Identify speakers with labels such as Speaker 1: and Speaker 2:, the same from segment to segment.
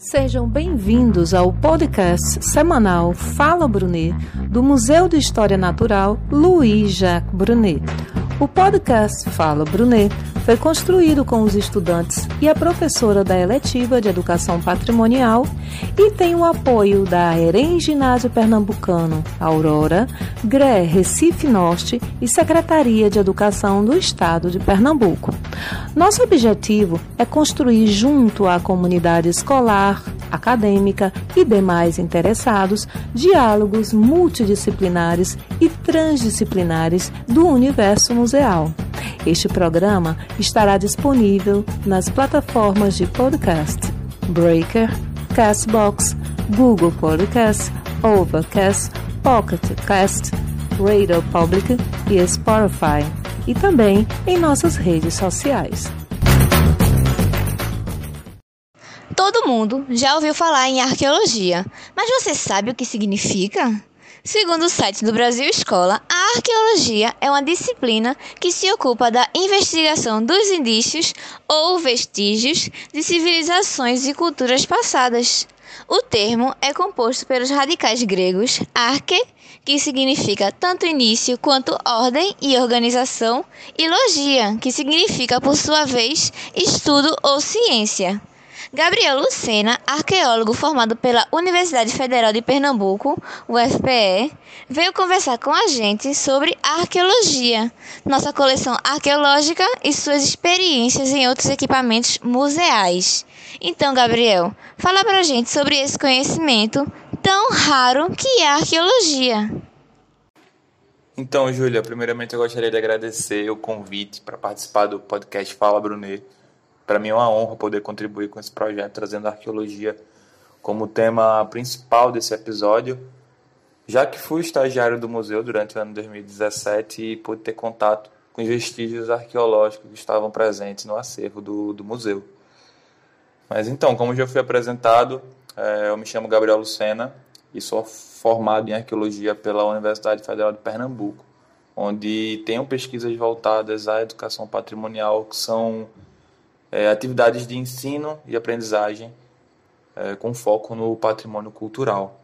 Speaker 1: Sejam bem-vindos ao podcast semanal Fala Brunet, do Museu de História Natural Louis Jacques Brunet. O podcast Fala Brunet foi construído com os estudantes e a professora da eletiva de Educação Patrimonial e tem o apoio da EREM Ginásio Pernambucano, Aurora, GRE Recife Norte e Secretaria de Educação do Estado de Pernambuco. Nosso objetivo é construir junto à comunidade escolar, acadêmica e demais interessados diálogos multidisciplinares e transdisciplinares do universo museal. Este programa estará disponível nas plataformas de podcast Breaker, Castbox, Google Podcast, Overcast, Pocket Cast, Radio Public e Spotify, e também em nossas redes sociais.
Speaker 2: Todo mundo já ouviu falar em arqueologia, mas você sabe o que significa? Segundo o site do Brasil Escola, a arqueologia é uma disciplina que se ocupa da investigação dos indícios ou vestígios de civilizações e culturas passadas. O termo é composto pelos radicais gregos arque, que significa tanto início quanto ordem e organização, e logia, que significa, por sua vez, estudo ou ciência. Gabriel Lucena, arqueólogo formado pela Universidade Federal de Pernambuco, UFPE, veio conversar com a gente sobre arqueologia, nossa coleção arqueológica e suas experiências em outros equipamentos museais. Então, Gabriel, fala pra gente sobre esse conhecimento tão raro que é a arqueologia.
Speaker 3: Então, Júlia, primeiramente eu gostaria de agradecer o convite para participar do podcast Fala Brunet para mim é uma honra poder contribuir com esse projeto, trazendo a arqueologia como tema principal desse episódio, já que fui estagiário do museu durante o ano 2017 e pude ter contato com os vestígios arqueológicos que estavam presentes no acervo do, do museu. Mas então, como já fui apresentado, é, eu me chamo Gabriel Lucena e sou formado em arqueologia pela Universidade Federal de Pernambuco, onde tenho pesquisas voltadas à educação patrimonial que são é, atividades de ensino e aprendizagem é, com foco no patrimônio cultural.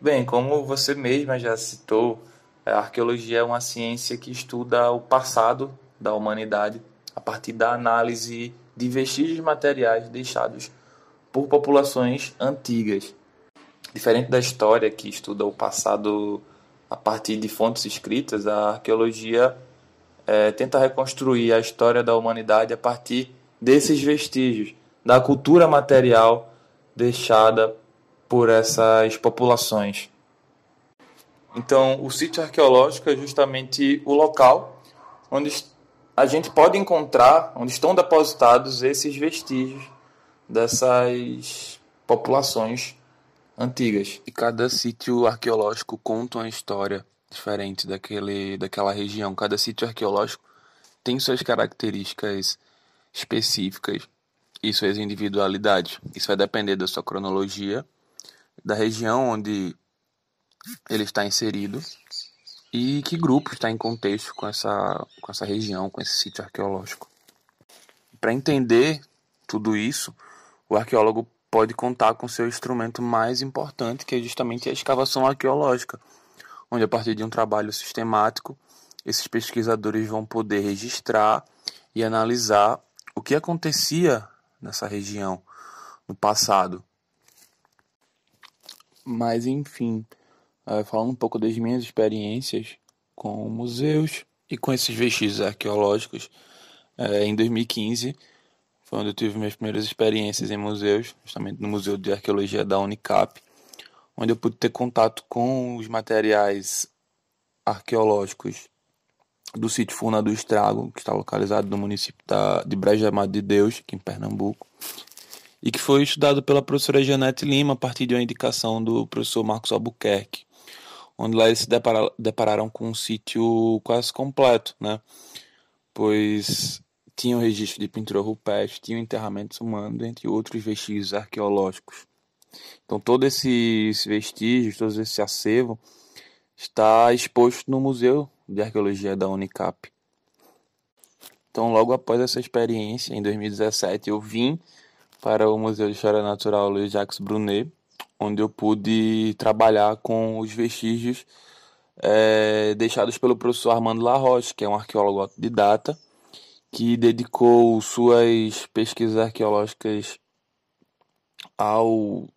Speaker 3: Bem, como você mesma já citou, a arqueologia é uma ciência que estuda o passado da humanidade a partir da análise de vestígios materiais deixados por populações antigas. Diferente da história que estuda o passado a partir de fontes escritas, a arqueologia é, tenta reconstruir a história da humanidade a partir desses vestígios, da cultura material deixada por essas populações. Então, o sítio arqueológico é justamente o local onde a gente pode encontrar, onde estão depositados esses vestígios dessas populações antigas.
Speaker 4: E cada sítio arqueológico conta uma história diferente daquele, daquela região. Cada sítio arqueológico tem suas características específicas e suas individualidades. Isso vai depender da sua cronologia, da região onde ele está inserido e que grupo está em contexto com essa, com essa região, com esse sítio arqueológico. Para entender tudo isso, o arqueólogo pode contar com seu instrumento mais importante, que é justamente a escavação arqueológica onde a partir de um trabalho sistemático, esses pesquisadores vão poder registrar e analisar o que acontecia nessa região no passado. Mas, enfim, eh, falando um pouco das minhas experiências com museus e com esses vestígios arqueológicos, eh, em 2015 foi onde eu tive minhas primeiras experiências em museus, justamente no Museu de Arqueologia da Unicap, onde eu pude ter contato com os materiais arqueológicos do sítio Funa do Estrago, que está localizado no município da, de Brejo Amado de Deus, aqui em Pernambuco, e que foi estudado pela professora Janete Lima a partir de uma indicação do professor Marcos Albuquerque, onde lá eles se depararam, depararam com um sítio quase completo, né? pois tinha o registro de pintura rupestre, tinha enterramentos humanos, entre outros vestígios arqueológicos. Então todo esse, esse vestígio, todo esse acervo está exposto no Museu de Arqueologia da Unicap. Então logo após essa experiência, em 2017, eu vim para o Museu de História Natural Louis Jacques Brunet, onde eu pude trabalhar com os vestígios é, deixados pelo professor Armando Larroche, que é um arqueólogo autodidata, que dedicou suas pesquisas arqueológicas ao,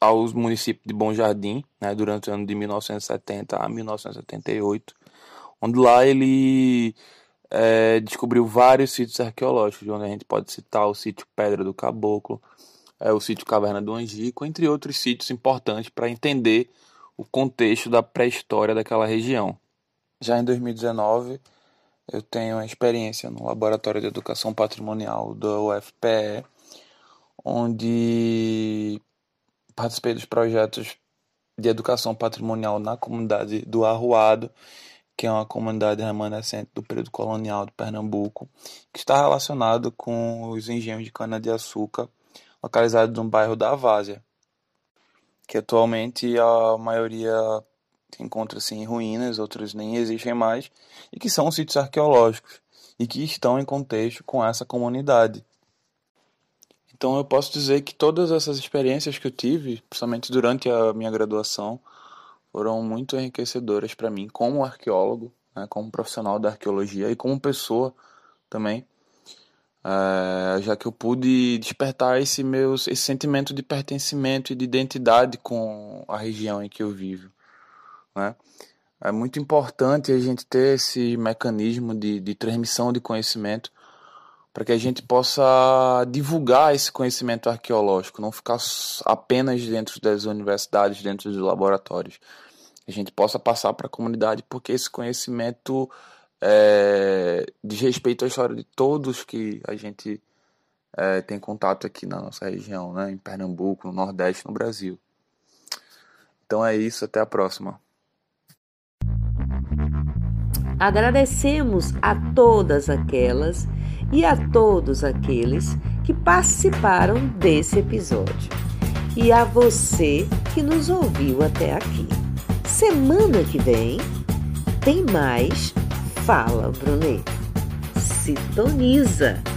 Speaker 4: aos municípios de Bom Jardim, né, durante o ano de 1970 a 1978, onde lá ele é, descobriu vários sítios arqueológicos, onde a gente pode citar o sítio Pedra do Caboclo, é, o sítio Caverna do Angico, entre outros sítios importantes para entender o contexto da pré-história daquela região. Já em 2019, eu tenho uma experiência no Laboratório de Educação Patrimonial da UFPE, onde participei dos projetos de educação patrimonial na comunidade do Arruado, que é uma comunidade remanescente do período colonial de Pernambuco, que está relacionado com os engenhos de cana-de-açúcar localizados no bairro da Várzea, que atualmente a maioria encontra-se em ruínas, outros nem existem mais, e que são sítios arqueológicos e que estão em contexto com essa comunidade. Então eu posso dizer que todas essas experiências que eu tive, principalmente durante a minha graduação, foram muito enriquecedoras para mim como arqueólogo, né, como profissional da arqueologia e como pessoa também, é, já que eu pude despertar esse meu esse sentimento de pertencimento e de identidade com a região em que eu vivo. Né? É muito importante a gente ter esse mecanismo de, de transmissão de conhecimento para que a gente possa divulgar esse conhecimento arqueológico, não ficar apenas dentro das universidades, dentro dos laboratórios. A gente possa passar para a comunidade, porque esse conhecimento é, diz respeito à história de todos que a gente é, tem contato aqui na nossa região, né, em Pernambuco, no Nordeste, no Brasil. Então é isso, até a próxima.
Speaker 1: Agradecemos a todas aquelas e a todos aqueles que participaram desse episódio. E a você que nos ouviu até aqui. Semana que vem tem mais Fala Brunet. Sintoniza!